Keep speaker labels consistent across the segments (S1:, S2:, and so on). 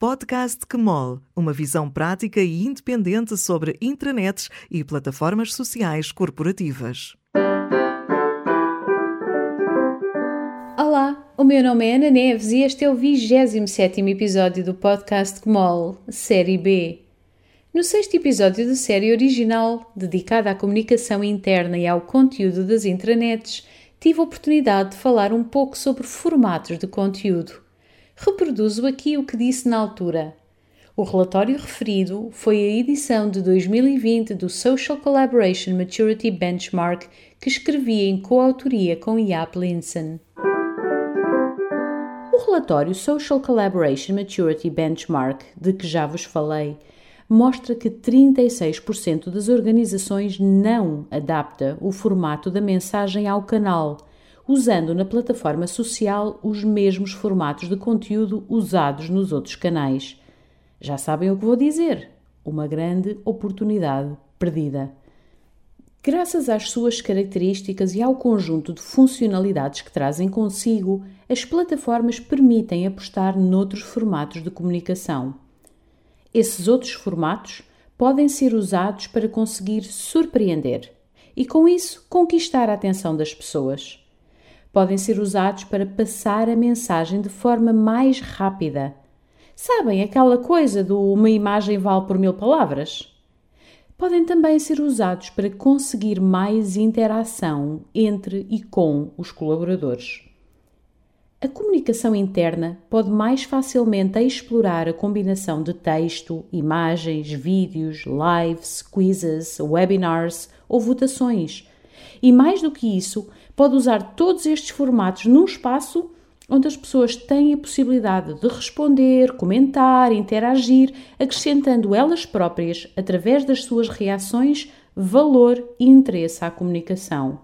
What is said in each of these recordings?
S1: Podcast Kmol, uma visão prática e independente sobre intranets e plataformas sociais corporativas.
S2: Olá, o meu nome é Ana Neves e este é o 27 episódio do Podcast Kmol, Série B. No sexto episódio da série original, dedicada à comunicação interna e ao conteúdo das intranets, tive a oportunidade de falar um pouco sobre formatos de conteúdo reproduzo aqui o que disse na altura. O relatório referido foi a edição de 2020 do Social Collaboration Maturity Benchmark que escrevi em coautoria com Iap Linson. O relatório Social Collaboration Maturity Benchmark, de que já vos falei, mostra que 36% das organizações não adapta o formato da mensagem ao canal usando na plataforma social os mesmos formatos de conteúdo usados nos outros canais. Já sabem o que vou dizer? Uma grande oportunidade perdida. Graças às suas características e ao conjunto de funcionalidades que trazem consigo, as plataformas permitem apostar noutros formatos de comunicação. Esses outros formatos podem ser usados para conseguir surpreender e, com isso, conquistar a atenção das pessoas podem ser usados para passar a mensagem de forma mais rápida. Sabem aquela coisa do uma imagem vale por mil palavras? Podem também ser usados para conseguir mais interação entre e com os colaboradores. A comunicação interna pode mais facilmente explorar a combinação de texto, imagens, vídeos, lives, quizzes, webinars ou votações. E mais do que isso, pode usar todos estes formatos num espaço onde as pessoas têm a possibilidade de responder, comentar, interagir, acrescentando elas próprias, através das suas reações, valor e interesse à comunicação.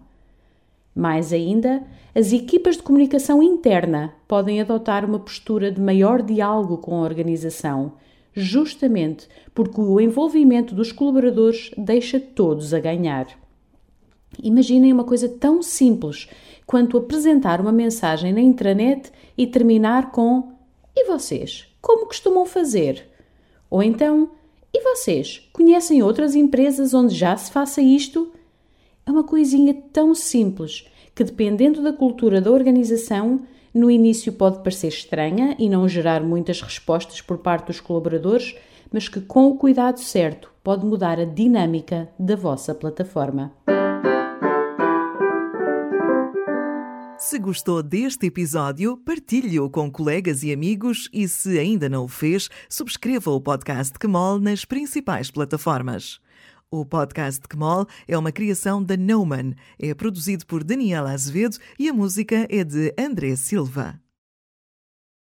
S2: Mais ainda, as equipas de comunicação interna podem adotar uma postura de maior diálogo com a organização, justamente porque o envolvimento dos colaboradores deixa todos a ganhar. Imaginem uma coisa tão simples quanto apresentar uma mensagem na intranet e terminar com E vocês? Como costumam fazer? Ou então, e vocês? Conhecem outras empresas onde já se faça isto? É uma coisinha tão simples que, dependendo da cultura da organização, no início pode parecer estranha e não gerar muitas respostas por parte dos colaboradores, mas que, com o cuidado certo, pode mudar a dinâmica da vossa plataforma.
S1: Se gostou deste episódio, partilhe-o com colegas e amigos e, se ainda não o fez, subscreva o podcast Kemol nas principais plataformas. O podcast Kemol é uma criação da Neumann, é produzido por Daniela Azevedo e a música é de André Silva.